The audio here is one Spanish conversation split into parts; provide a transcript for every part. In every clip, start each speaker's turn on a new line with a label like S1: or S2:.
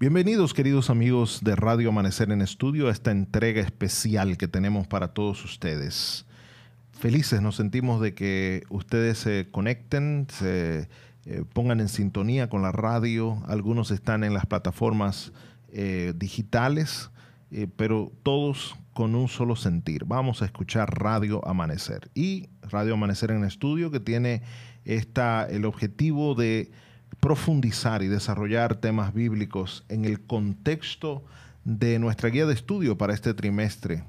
S1: Bienvenidos queridos amigos de Radio Amanecer en Estudio a esta entrega especial que tenemos para todos ustedes. Felices nos sentimos de que ustedes se conecten, se eh, pongan en sintonía con la radio. Algunos están en las plataformas eh, digitales, eh, pero todos con un solo sentir. Vamos a escuchar Radio Amanecer. Y Radio Amanecer en Estudio que tiene esta, el objetivo de profundizar y desarrollar temas bíblicos en el contexto de nuestra guía de estudio para este trimestre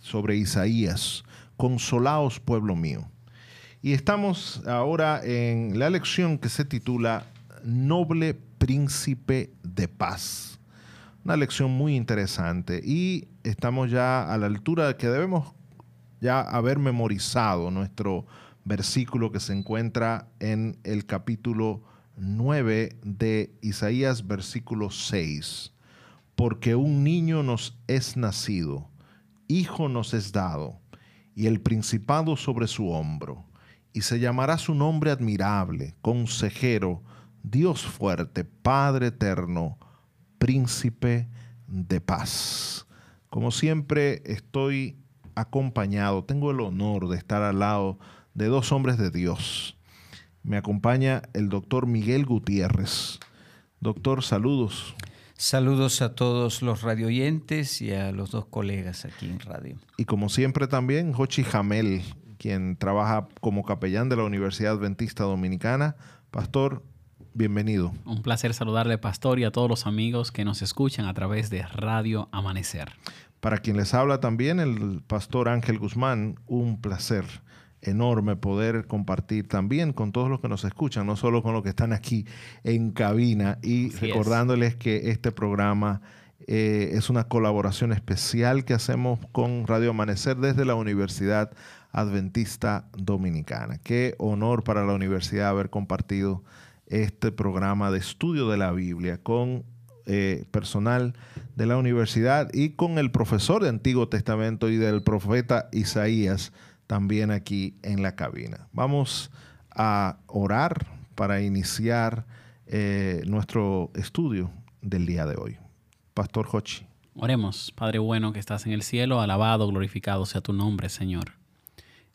S1: sobre Isaías, Consolaos pueblo mío. Y estamos ahora en la lección que se titula Noble Príncipe de Paz. Una lección muy interesante y estamos ya a la altura que debemos ya haber memorizado nuestro versículo que se encuentra en el capítulo 9 de Isaías versículo 6. Porque un niño nos es nacido, hijo nos es dado, y el principado sobre su hombro, y se llamará su nombre admirable, consejero, Dios fuerte, Padre eterno, príncipe de paz. Como siempre estoy acompañado, tengo el honor de estar al lado de dos hombres de Dios me acompaña el doctor Miguel Gutiérrez. Doctor, saludos.
S2: Saludos a todos los radioyentes y a los dos colegas aquí en radio.
S1: Y como siempre también, Jochi Jamel, quien trabaja como capellán de la Universidad Adventista Dominicana. Pastor, bienvenido.
S3: Un placer saludarle, Pastor, y a todos los amigos que nos escuchan a través de Radio Amanecer.
S1: Para quien les habla también, el Pastor Ángel Guzmán, un placer enorme poder compartir también con todos los que nos escuchan, no solo con los que están aquí en cabina y recordándoles que este programa eh, es una colaboración especial que hacemos con Radio Amanecer desde la Universidad Adventista Dominicana. Qué honor para la universidad haber compartido este programa de estudio de la Biblia con eh, personal de la universidad y con el profesor de Antiguo Testamento y del profeta Isaías también aquí en la cabina. Vamos a orar para iniciar eh, nuestro estudio del día de hoy. Pastor Hochi.
S3: Oremos, Padre bueno que estás en el cielo, alabado, glorificado sea tu nombre, Señor.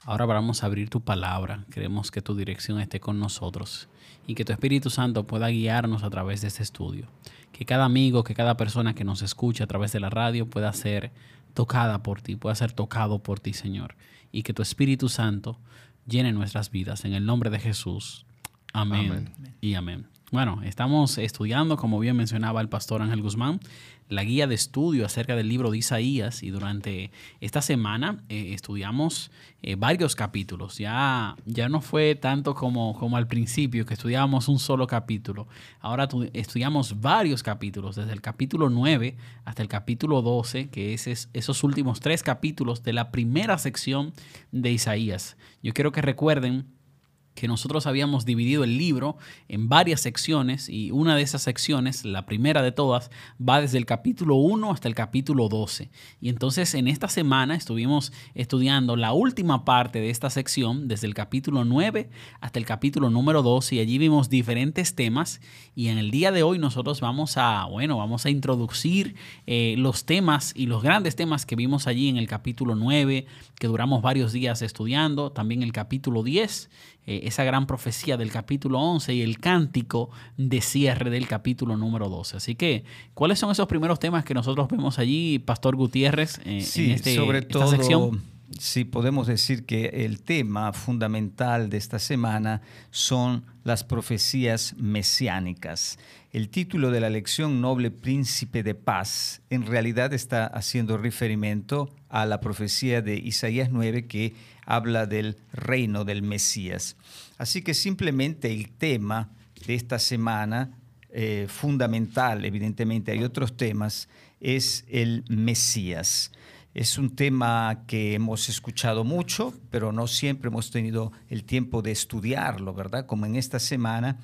S3: Ahora vamos a abrir tu palabra. Queremos que tu dirección esté con nosotros y que tu Espíritu Santo pueda guiarnos a través de este estudio. Que cada amigo, que cada persona que nos escuche a través de la radio pueda ser tocada por ti, pueda ser tocado por ti, Señor y que tu Espíritu Santo llene nuestras vidas. En el nombre de Jesús. Amén, y amén. Bueno, estamos estudiando, como bien mencionaba el pastor Ángel Guzmán, la guía de estudio acerca del libro de Isaías y durante esta semana eh, estudiamos eh, varios capítulos. Ya, ya no fue tanto como, como al principio que estudiábamos un solo capítulo. Ahora estudiamos varios capítulos, desde el capítulo 9 hasta el capítulo 12, que es esos últimos tres capítulos de la primera sección de Isaías. Yo quiero que recuerden que nosotros habíamos dividido el libro en varias secciones y una de esas secciones, la primera de todas, va desde el capítulo 1 hasta el capítulo 12. Y entonces en esta semana estuvimos estudiando la última parte de esta sección, desde el capítulo 9 hasta el capítulo número 12 y allí vimos diferentes temas y en el día de hoy nosotros vamos a, bueno, vamos a introducir eh, los temas y los grandes temas que vimos allí en el capítulo 9, que duramos varios días estudiando, también el capítulo 10 eh, esa gran profecía del capítulo 11 y el cántico de cierre del capítulo número 12. Así que, ¿cuáles son esos primeros temas que nosotros vemos allí, Pastor Gutiérrez,
S2: eh, en este, sobre todo, esta sección? Sí, podemos decir que el tema fundamental de esta semana son las profecías mesiánicas. El título de la lección Noble Príncipe de Paz en realidad está haciendo referimiento a la profecía de Isaías 9 que habla del reino del Mesías. Así que simplemente el tema de esta semana, eh, fundamental, evidentemente hay otros temas, es el Mesías. Es un tema que hemos escuchado mucho, pero no siempre hemos tenido el tiempo de estudiarlo, ¿verdad? Como en esta semana.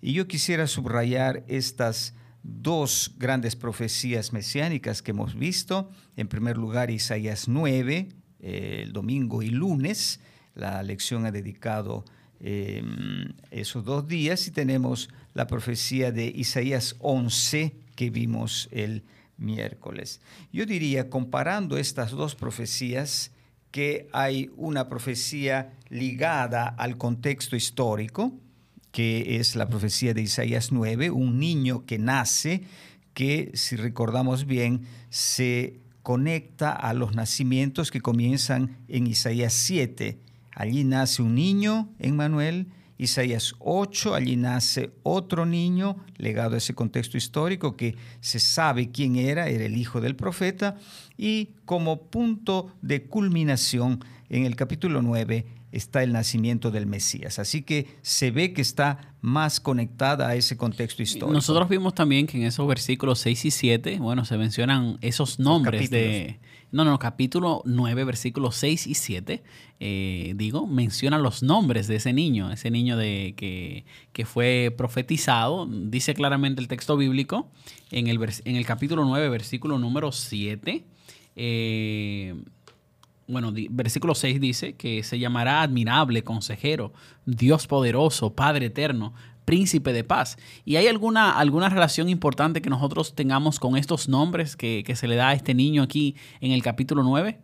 S2: Y yo quisiera subrayar estas dos grandes profecías mesiánicas que hemos visto. En primer lugar, Isaías 9, eh, el domingo y lunes. La lección ha dedicado em, esos dos días y tenemos la profecía de Isaías 11 que vimos el miércoles. Yo diría, comparando estas dos profecías, que hay una profecía ligada al contexto histórico, que es la profecía de Isaías 9, un niño que nace, que si recordamos bien, se conecta a los nacimientos que comienzan en Isaías 7. Allí nace un niño en Manuel, Isaías 8, allí nace otro niño, legado a ese contexto histórico que se sabe quién era, era el hijo del profeta, y como punto de culminación en el capítulo 9 está el nacimiento del Mesías. Así que se ve que está más conectada a ese contexto histórico.
S3: Nosotros vimos también que en esos versículos 6 y 7, bueno, se mencionan esos nombres de... No, no, capítulo 9, versículos 6 y 7, eh, digo, menciona los nombres de ese niño, ese niño de, que, que, fue profetizado, dice claramente el texto bíblico, en el, en el capítulo 9, versículo número 7, eh, bueno, versículo 6 dice que se llamará admirable, consejero, Dios poderoso, Padre eterno, príncipe de paz. ¿Y hay alguna, alguna relación importante que nosotros tengamos con estos nombres que, se le da a este niño aquí en el capítulo 9?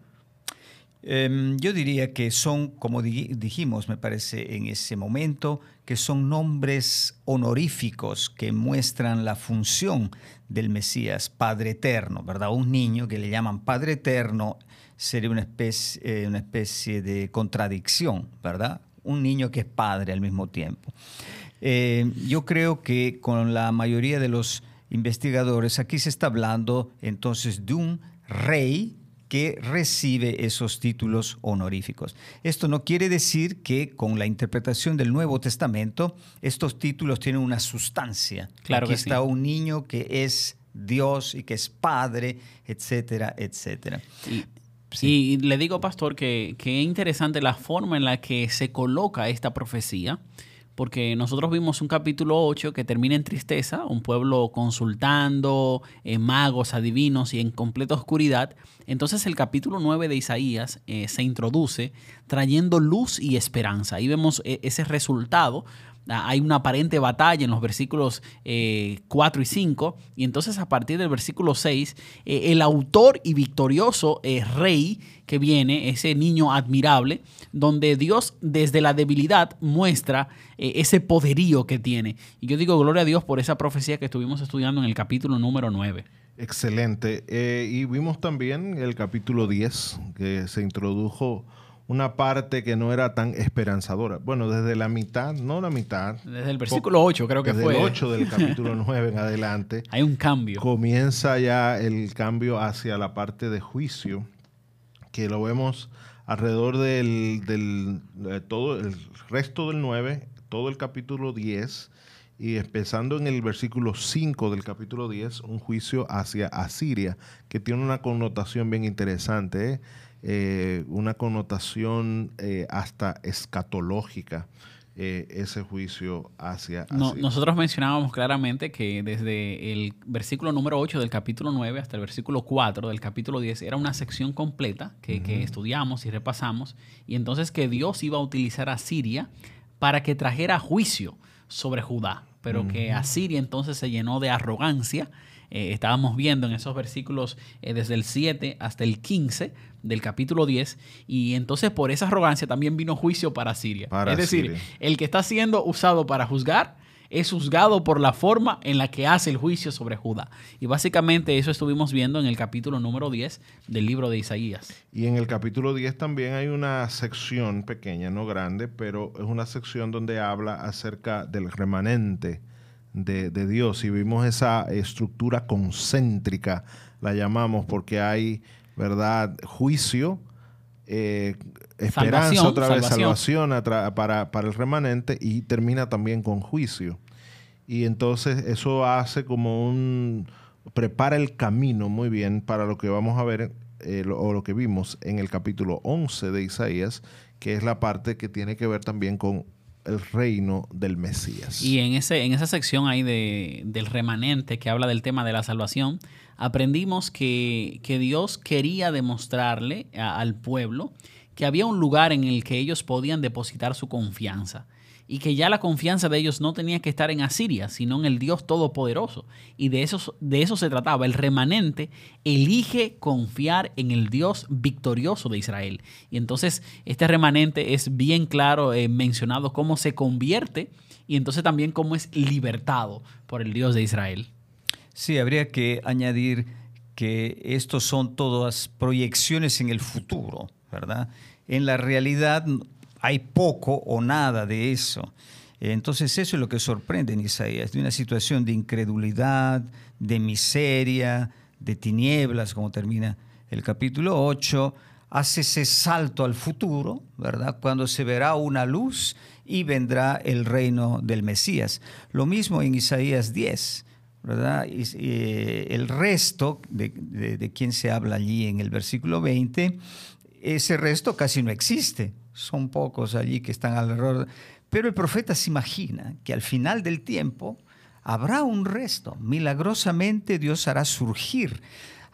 S2: Em, yo diría que son, como dijimos, me parece en ese momento, que son nombres honoríficos que muestran la función del Mesías, Padre Eterno, ¿verdad? Un niño que le llaman Padre Eterno sería una especie, eh, una especie de contradicción, ¿verdad? Un niño que es padre al mismo tiempo. Eh, yo creo que con la mayoría de los investigadores aquí se está hablando entonces de un rey que recibe esos títulos honoríficos. Esto no quiere decir que con la interpretación del Nuevo Testamento estos títulos tienen una sustancia.
S3: Claro
S2: Aquí
S3: que
S2: está un niño que es Dios y que es Padre, etcétera, etcétera.
S3: Y le digo, pastor, que, que, es interesante la forma en la que se coloca esta profecía, porque nosotros vimos un capítulo 8 que termina en tristeza, un pueblo consultando, en magos, adivinos y en completa oscuridad. Entonces el capítulo 9 de Isaías eh, se introduce trayendo luz y esperanza. Ahí vemos eh, ese resultado hay una aparente batalla en los versículos 4 eh, y 5, y entonces a partir del versículo 6, eh, el autor y victorioso eh, rey que viene, ese niño admirable, donde Dios desde la debilidad muestra ese poderío que tiene. Y yo digo gloria a Dios por esa profecía que estuvimos estudiando en el capítulo número 9.
S1: Excelente. y vimos también el capítulo 10, que se introdujo una parte que no era tan esperanzadora. Bueno, desde la mitad, no la mitad.
S3: Desde el versículo 8 creo que
S1: fue. Desde el 8 del capítulo 9 en adelante.
S3: Hay un cambio.
S1: Comienza ya el cambio hacia la parte de juicio, que lo vemos alrededor del, del todo el resto del 9, todo el capítulo 10 y empezando en el versículo 5 del capítulo 10, un juicio hacia Asiria, que tiene una connotación bien interesante. ¿eh? Eh, una connotación eh, hasta escatológica. Eh, ese juicio hacia...
S3: nosotros mencionábamos claramente que desde el versículo número 8 del capítulo 9 hasta el versículo 4 del capítulo 10 era una sección completa que, que estudiamos y repasamos, y entonces que Dios iba a utilizar a Siria para que trajera juicio sobre Judá, pero que Asiria entonces se llenó de arrogancia eh, estábamos viendo en esos versículos eh, desde el 7 hasta el 15 del capítulo 10, y entonces por esa arrogancia también vino juicio para Siria. es decir, el que está siendo usado para juzgar es juzgado por la forma en la que hace el juicio sobre Judá. Y básicamente eso estuvimos viendo en el capítulo número 10 del libro de Isaías.
S1: Y en el capítulo 10 también hay una sección pequeña, no grande, pero es una sección donde habla acerca del remanente de, Dios y vimos esa estructura concéntrica, la llamamos, porque hay, ¿verdad?, juicio, eh, esperanza, otra vez salvación, para, para el remanente y termina también con juicio. Y entonces eso hace como un, prepara el camino muy bien para lo que vamos a ver eh, o lo que vimos en el capítulo 11 de Isaías, que es la parte que tiene que ver también con el reino del Mesías.
S3: Y en, ese, en esa sección ahí de, del remanente que habla del tema de la salvación, aprendimos que, Dios quería demostrarle al pueblo que había un lugar en el que ellos podían depositar su confianza. Y que ya la confianza de ellos no tenía que estar en Asiria, sino en el Dios Todopoderoso. Y de eso, de eso se trataba. El remanente elige confiar en el Dios victorioso de Israel. Y entonces este remanente es bien claro eh, mencionado cómo se convierte y entonces también cómo es libertado por el Dios de Israel.
S2: Sí, habría que añadir que estos son todas proyecciones en el futuro, ¿verdad? En la realidad hay poco o nada de eso. Entonces eso es lo que sorprende en Isaías, de una situación de incredulidad, de miseria, de tinieblas, como termina el capítulo 8, hace ese salto al futuro, ¿verdad? Cuando se verá una luz y vendrá el reino del Mesías. Lo mismo en Isaías 10. ¿verdad? Y, eh, el resto de, de, quien se habla allí en el versículo 20, ese resto casi no existe. Son pocos allí que están alrededor. Pero el profeta se imagina que al final del tiempo habrá un resto. Milagrosamente Dios hará surgir.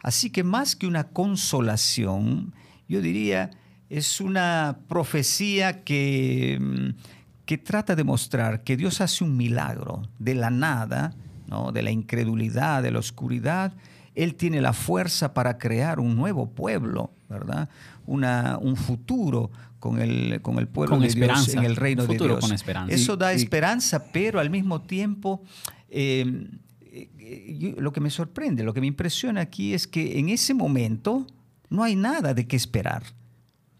S2: Así que más que una consolación, yo diría, es una profecía que, mm, que trata de mostrar que Dios hace un milagro de la nada de la incredulidad, de la oscuridad, Él tiene la fuerza para crear un nuevo pueblo, ¿verdad? Una, un futuro con el, con el pueblo de Dios en el reino de Dios.
S3: Con esperanza.
S2: Eso da esperanza, pero al mismo tiempo... Em, eh, lo que me sorprende, lo que me impresiona aquí es que en ese momento no hay nada de qué esperar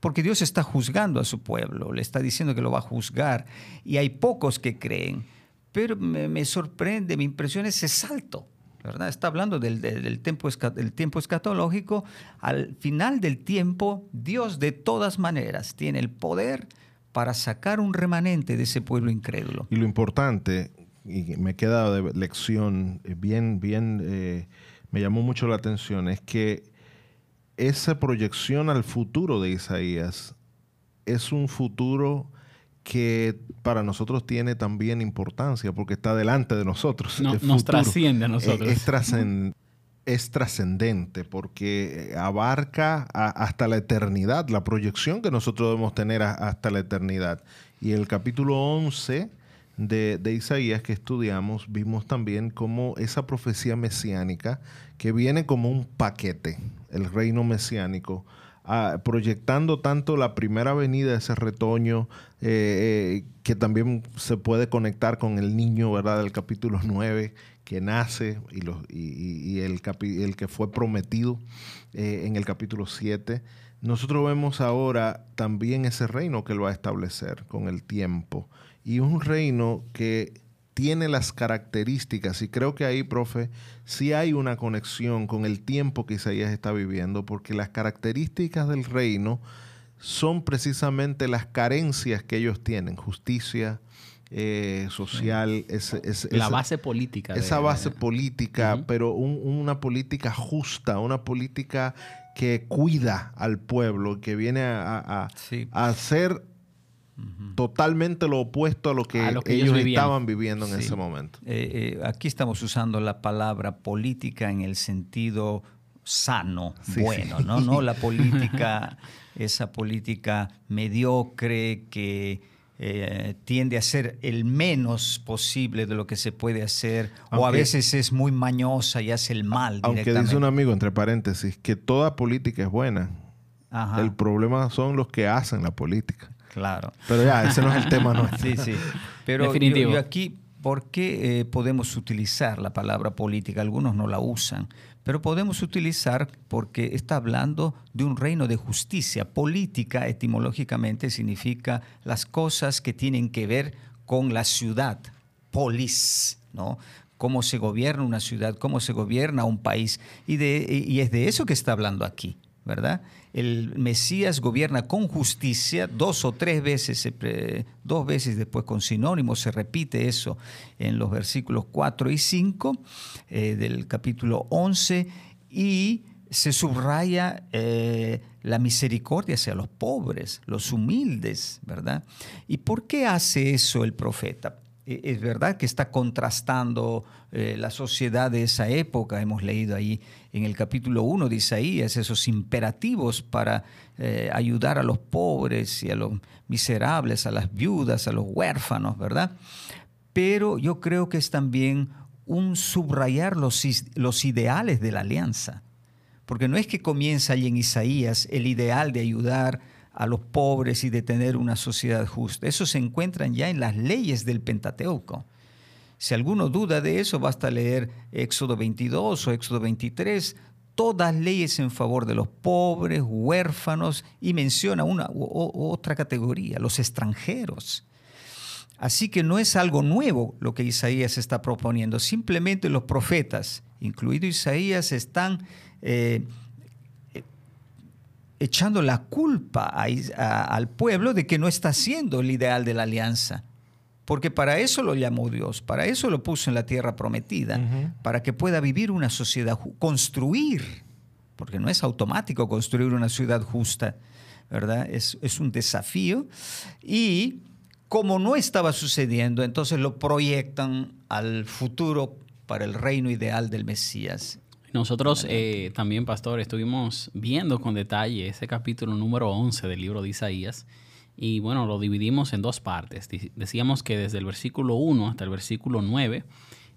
S2: porque Dios está juzgando a su pueblo, le está diciendo que lo va a juzgar y hay pocos que creen. Pero me, sorprende, me impresiona ese salto. ¿Verdad? Está hablando del, tiempo, del tiempo escatológico. Al final del tiempo, Dios de todas maneras tiene el poder para sacar un remanente de ese pueblo incrédulo.
S1: Y lo importante, y me queda de lección, eh, bien, bien, eh, me llamó mucho la atención, es que esa proyección al futuro de Isaías es un futuro que para nosotros tiene también importancia porque está delante de nosotros.
S3: nos trasciende a nosotros.
S1: Es, trascendente porque abarca hasta la eternidad, la proyección que nosotros debemos tener hasta la eternidad. Y el capítulo 11 de, de, Isaías que estudiamos, vimos también como esa profecía mesiánica que viene como un paquete, el reino mesiánico, proyectando tanto la primera venida de ese retoño, eh, eh, que también se puede conectar con el niño, ¿verdad? Del capítulo 9, que nace y, el, que fue prometido eh, en el capítulo 7. Nosotros vemos ahora también ese reino que él va a establecer con el tiempo. Y un reino que tiene las características, y creo que ahí, profe, sí hay una conexión con el tiempo que Isaías está viviendo, porque las características del reino son precisamente las carencias que ellos tienen, justicia eh, social,
S3: la base política.
S1: Esa base política, pero una política justa, una política que cuida al pueblo, que viene a, a, a hacer totalmente lo opuesto a lo que, ellos, estaban viviendo en ese momento.
S2: Eh, eh, aquí estamos usando la palabra política en el sentido sano, bueno, ¿no? No la política, esa política mediocre que eh, tiende a ser el menos posible de lo que se puede hacer, o a veces es muy mañosa y hace el mal.
S1: Aunque dice un amigo, entre paréntesis, que toda política es buena. El problema son los que hacen la política.
S2: Claro.
S1: Pero ya, ese no es el tema nuestro.
S2: Sí, sí. Pero Definitivo. Yo, aquí, ¿por qué eh, podemos utilizar la palabra política? Algunos no la usan, pero podemos utilizar porque está hablando de un reino de justicia. Política, etimológicamente, significa las cosas que tienen que ver con la ciudad, polis, ¿no? Cómo se gobierna una ciudad, cómo se gobierna un país. Y, de, y es de eso que está hablando aquí, ¿verdad? el Mesías gobierna con justicia, dos o tres veces, dos veces después con sinónimos, se repite eso en los versículos 4 y 5 eh, del capítulo 11 y se subraya eh, la misericordia hacia los pobres, los humildes, ¿verdad? ¿Y por qué hace eso el profeta? E, es verdad que está contrastando eh, la sociedad de esa época. Hemos leído ahí en el capítulo 1 de Isaías esos imperativos para eh, ayudar a los pobres y a los miserables, a las viudas, a los huérfanos, ¿verdad? Pero yo creo que es también un subrayar los, los ideales de la alianza. Porque no es que comienza allí en Isaías el ideal de ayudar a los pobres y de tener una sociedad justa. Eso se encuentran ya en las leyes del Pentateuco. Si alguno duda de eso, basta leer Éxodo 22 o Éxodo 23, todas leyes en favor de los pobres, huérfanos, y menciona una otra categoría, los extranjeros. Así que no es algo nuevo lo que Isaías está proponiendo, simplemente los profetas, incluido Isaías, están eh, echando la culpa al pueblo de que no está haciendo el ideal de la alianza. Porque para eso lo llamó Dios, para eso lo puso en la tierra prometida, para que pueda vivir una sociedad, construir, porque no es automático construir una ciudad justa, ¿verdad? Es, es un desafío. Y como no estaba sucediendo, entonces lo proyectan al futuro para el reino ideal del Mesías.
S3: Nosotros eh, también, pastor, estuvimos viendo con detalle ese capítulo número 11 del libro de Isaías y bueno, lo dividimos en dos partes. Decíamos que desde el versículo 1 hasta el versículo 9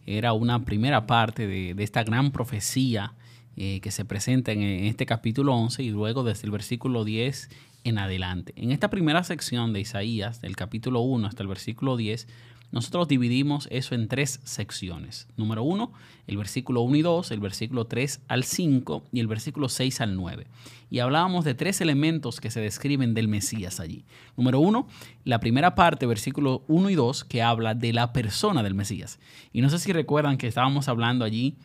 S3: era una primera parte de, esta gran profecía eh, que se presenta en, en, este capítulo 11 y luego desde el versículo 10 en adelante. En esta primera sección de Isaías, del capítulo 1 hasta el versículo 10, nosotros dividimos eso en tres secciones. Número uno, el versículo 1 y 2, el versículo 3 al 5 y el versículo 6 al 9. Y hablábamos de tres elementos que se describen del Mesías allí. Número uno, la primera parte, versículo 1 y 2, que habla de la persona del Mesías. Y no sé si recuerdan que estábamos hablando allí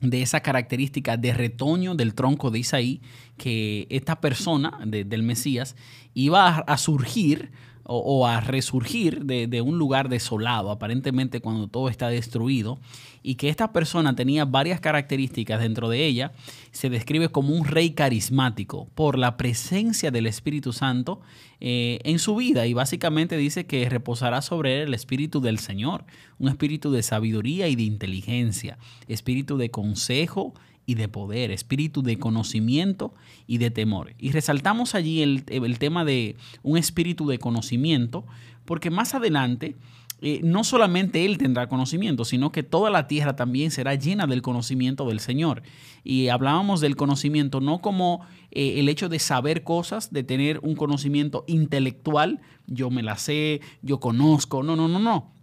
S3: de esa característica de retoño del tronco de Isaí, que esta persona del Mesías iba a surgir o, a resurgir de, un lugar desolado, aparentemente cuando todo está destruido, y que esta persona tenía varias características dentro de ella, se describe como un rey carismático por la presencia del Espíritu Santo eh, en su vida y básicamente dice que reposará sobre él el Espíritu del Señor, un espíritu de sabiduría y de inteligencia, espíritu de consejo y de poder, espíritu de conocimiento y de temor. Y resaltamos allí el, tema de un espíritu de conocimiento, porque más adelante eh, no solamente Él tendrá conocimiento, sino que toda la tierra también será llena del conocimiento del Señor. Y hablábamos del conocimiento no como eh, el hecho de saber cosas, de tener un conocimiento intelectual, yo me la sé, yo conozco, no, no, no, no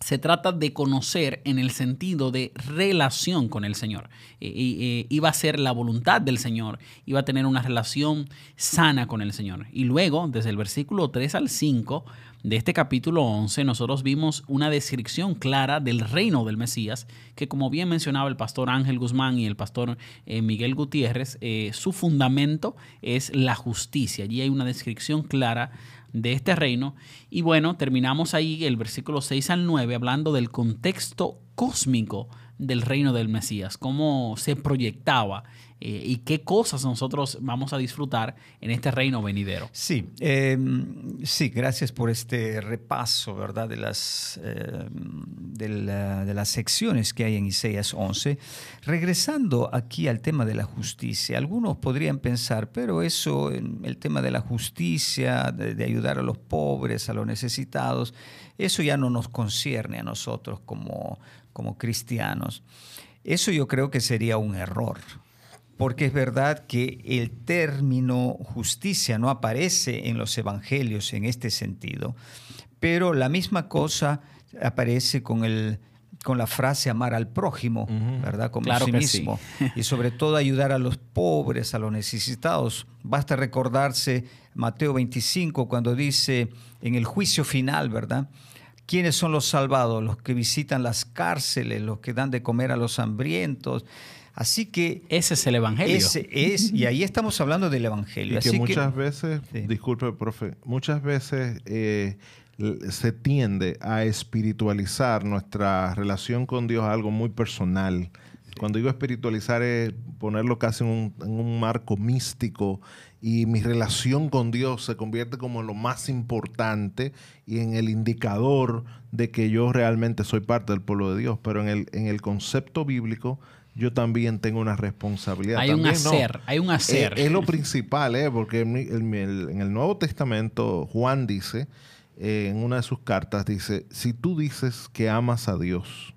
S3: se trata de conocer en el sentido de relación con el Señor. Y, iba a ser la voluntad del Señor, iba a tener una relación sana con el Señor. Y luego, desde el versículo 3 al 5 de este capítulo 11, nosotros vimos una descripción clara del reino del Mesías, que como bien mencionaba el pastor Ángel Guzmán y el pastor eh, Miguel Gutiérrez, eh, su fundamento es la justicia. Allí hay una descripción clara de este reino. Y bueno, terminamos ahí el versículo 6 al 9 hablando del contexto cósmico del reino del Mesías, cómo se proyectaba eh, y qué cosas nosotros vamos a disfrutar en este reino venidero.
S2: Sí, em, sí, gracias por este repaso, ¿verdad? De las, em, de, las secciones que hay en Isaías 11. Regresando aquí al tema de la justicia, algunos podrían pensar, pero eso, el tema de la justicia, de, ayudar a los pobres, a los necesitados, eso ya no nos concierne a nosotros como, como cristianos. Eso yo creo que sería un error porque es verdad que el término justicia no aparece en los evangelios en este sentido, pero la misma cosa aparece con, el, con la frase amar al prójimo, ¿verdad? Como
S3: claro
S2: sí
S3: mismo.
S2: Y sobre todo ayudar a los pobres, a los necesitados. Basta recordarse Mateo 25 cuando dice en el juicio final, ¿verdad? ¿Quiénes son los salvados? Los que visitan las cárceles, los que dan de comer a los hambrientos. Así que...
S3: Ese es el Evangelio.
S2: Ese es, y ahí estamos hablando del Evangelio.
S1: Y que muchas veces, disculpe, profe, muchas veces eh, se tiende a espiritualizar nuestra relación con Dios a algo muy personal. Cuando digo espiritualizar es ponerlo casi en un, marco místico y mi relación con Dios se convierte como en lo más importante y en el indicador de que yo realmente soy parte del pueblo de Dios. Pero en el, en el concepto bíblico yo también tengo una responsabilidad.
S3: Hay
S1: un
S3: hacer, hay un hacer.
S1: Es, lo principal, ¿eh? porque en el, Nuevo Testamento Juan dice, eh, en una de sus cartas, dice, si tú dices que amas a Dios,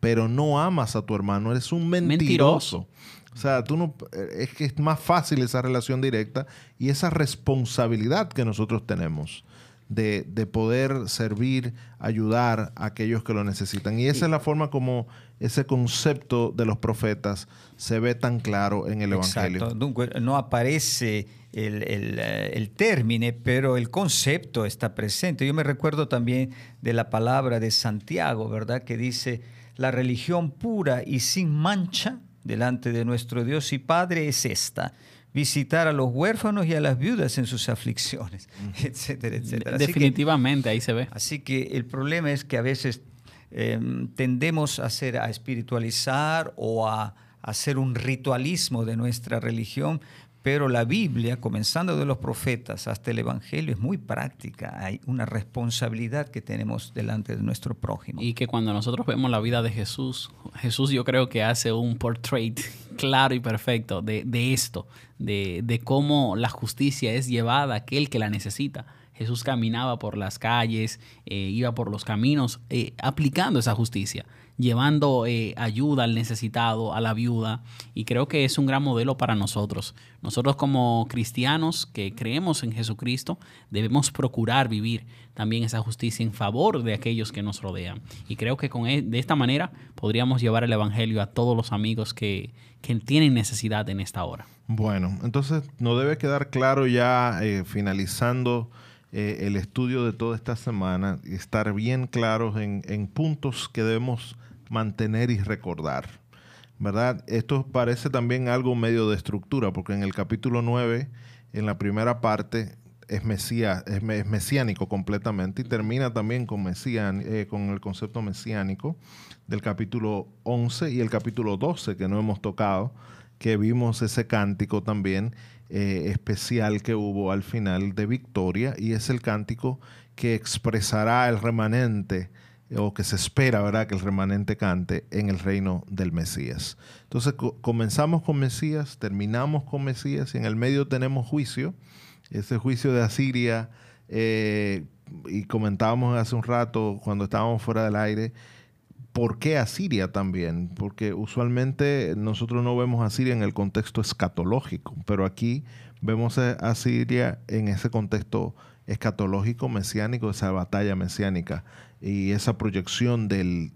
S1: pero no amas a tu hermano, eres un mentiroso. O sea, tú no, es que es más fácil esa relación directa y esa responsabilidad que nosotros tenemos de, de, poder servir, ayudar a aquellos que lo necesitan. Y esa es la forma como ese concepto de los profetas se ve tan claro en el Evangelio.
S2: no aparece el, el, eh, el, término, pero el concepto está presente. Yo me recuerdo también de la palabra de Santiago, ¿verdad? Que dice, la religión pura y sin mancha delante de nuestro Dios y Padre es esta visitar a los huérfanos y a las viudas en sus aflicciones, etcétera, etcétera.
S3: Definitivamente, ahí se ve.
S2: Así que el problema es que a veces em, tendemos a, hacer, a espiritualizar o a hacer un ritualismo de nuestra religión, pero la Biblia, comenzando de los profetas hasta el Evangelio, es muy práctica. Hay una responsabilidad que tenemos delante de nuestro prójimo.
S3: Y que cuando nosotros vemos la vida de Jesús, Jesús yo creo que hace un portrait claro y perfecto de, esto, de, cómo la justicia es llevada a aquel que la necesita. Jesús caminaba por las calles, eh, iba por los caminos, eh, aplicando esa justicia llevando eh, ayuda al necesitado, a la viuda, y creo que es un gran modelo para nosotros. Nosotros como cristianos que creemos en Jesucristo debemos procurar vivir también esa justicia en favor de aquellos que nos rodean. Y creo que con, e, de esta manera podríamos llevar el Evangelio a todos los amigos que, tienen necesidad en esta hora.
S1: Bueno, entonces nos debe quedar claro ya finalizando eh, el estudio de toda esta semana, estar bien claros en, en puntos que debemos mantener y recordar. ¿Verdad? Esto parece también algo medio de estructura, porque en el capítulo 9, en la primera parte, es, mesía, es, mesiánico completamente y termina también con, eh, con el concepto mesiánico del capítulo 11 y el capítulo 12 que no hemos tocado, que vimos ese cántico también eh, especial que hubo al final de Victoria y es el cántico que expresará el remanente o que se espera, ¿verdad?, que el remanente cante en el reino del Mesías. Entonces comenzamos con Mesías, terminamos con Mesías y en el medio tenemos juicio, ese juicio de Asiria, eh, y comentábamos hace un rato cuando estábamos fuera del aire, ¿por qué Asiria también? Porque usualmente nosotros no vemos a Asiria en el contexto escatológico, pero aquí vemos a Siria en ese contexto escatológico mesiánico, esa batalla mesiánica y esa proyección del,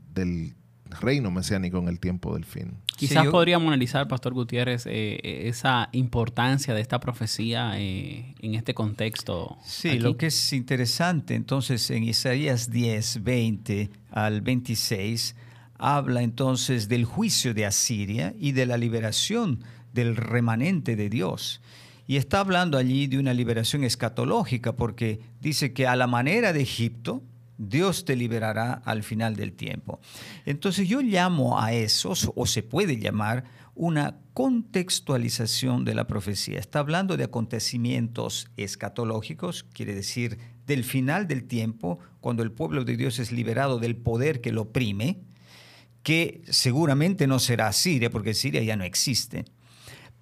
S1: reino mesiánico en el tiempo del fin.
S3: Quizás podríamos analizar, Pastor Gutiérrez, eh, eh, esa importancia de esta profecía eh, en este contexto.
S2: Sí, lo que es interesante, entonces en Isaías 10, 20 al 26, habla entonces del juicio de Asiria y de la liberación del remanente de Dios. Y está hablando allí de una liberación escatológica, porque dice que a la manera de Egipto, Dios te liberará al final del tiempo. Entonces yo llamo a eso, o se puede llamar, una contextualización de la profecía. Está hablando de acontecimientos escatológicos, quiere decir del final del tiempo, cuando el pueblo de Dios es liberado del poder que lo oprime, que seguramente no será Siria, porque Siria ya no existe,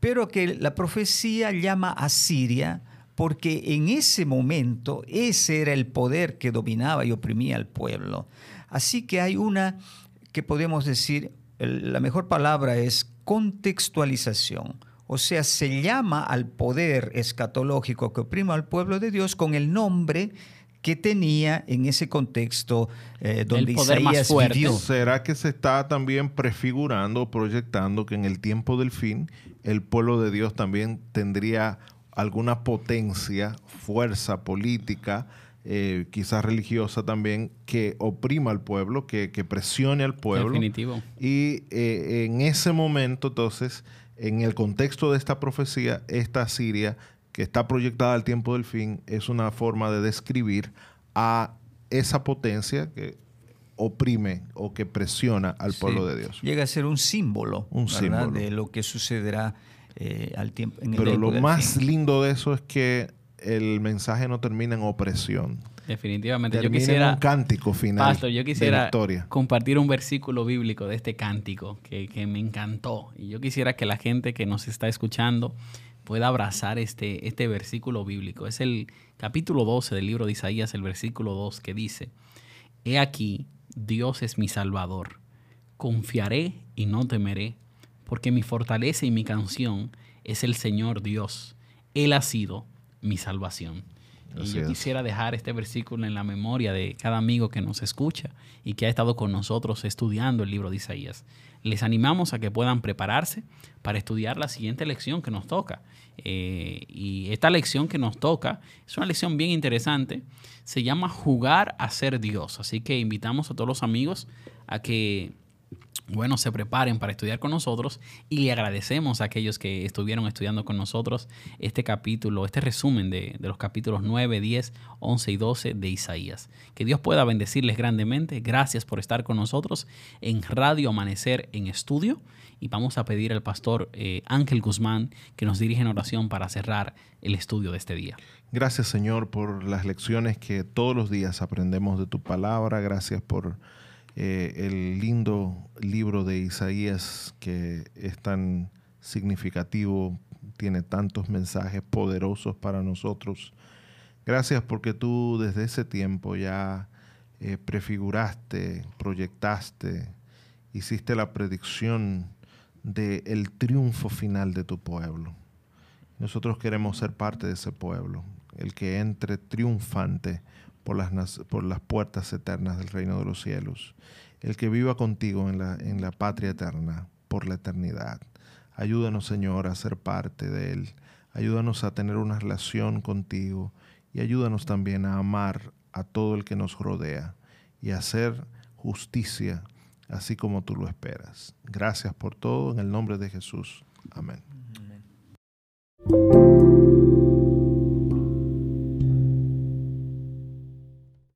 S2: pero que la profecía llama a Siria porque en ese momento ese era el poder que dominaba y oprimía al pueblo. Así que hay una que podemos decir, la mejor palabra es contextualización. O sea, se llama al poder escatológico que oprime al pueblo de Dios con el nombre que tenía en ese contexto eh, donde Isaías vivió.
S1: ¿Será que se está también prefigurando, proyectando que en el tiempo del fin el pueblo de Dios también tendría alguna potencia, fuerza política, eh, quizás religiosa también, que oprima al pueblo, que, presione al pueblo.
S3: Definitivo.
S1: Y eh, en ese momento, entonces, en el contexto de esta profecía, esta Siria, que está proyectada al tiempo del fin, es una forma de describir a esa potencia que oprime o que presiona al pueblo de Dios.
S2: Llega a ser un símbolo, un símbolo. de lo que sucederá eh, al tiempo.
S1: En el Pero lo más lindo de eso es que el mensaje no termina en opresión.
S3: Definitivamente. yo quisiera,
S1: un cántico final.
S3: Pastor, yo quisiera compartir un versículo bíblico de este cántico que, que, me encantó. Y yo quisiera que la gente que nos está escuchando pueda abrazar este, este versículo bíblico. Es el capítulo 12 del libro de Isaías, el versículo 2, que dice, He aquí, Dios es mi Salvador. Confiaré y no temeré, porque mi fortaleza y mi canción es el Señor Dios. Él ha sido mi salvación. y yo quisiera dejar este versículo en la memoria de cada amigo que nos escucha y que ha estado con nosotros estudiando el libro de Isaías. Les animamos a que puedan prepararse para estudiar la siguiente lección que nos toca. Eh, y esta lección que nos toca es una lección bien interesante. Se llama jugar a ser Dios. Así que invitamos a todos los amigos a que bueno, se preparen para estudiar con nosotros y le agradecemos a aquellos que estuvieron estudiando con nosotros este capítulo, este resumen de, los capítulos 9, 10, 11 y 12 de Isaías. Que Dios pueda bendecirles grandemente. Gracias por estar con nosotros en Radio Amanecer en Estudio y vamos a pedir al pastor eh, Ángel Guzmán que nos dirija en oración para cerrar el estudio de este día.
S1: Gracias Señor por las lecciones que todos los días aprendemos de tu palabra. Gracias por eh, el lindo libro de Isaías que es tan significativo, tiene tantos mensajes poderosos para nosotros. Gracias porque tú desde ese tiempo ya eh, prefiguraste, proyectaste, hiciste la predicción del triunfo final de tu pueblo. Nosotros queremos ser parte de ese pueblo, el que entre triunfante por las, por las puertas eternas del reino de los cielos, el que viva contigo en la, en la patria eterna por la eternidad. Ayúdanos, Señor, a ser parte de Él. Ayúdanos a tener una relación contigo y ayúdanos también a amar a todo el que nos rodea y a hacer justicia así como tú lo esperas. Gracias por todo en el nombre de Jesús. Amén.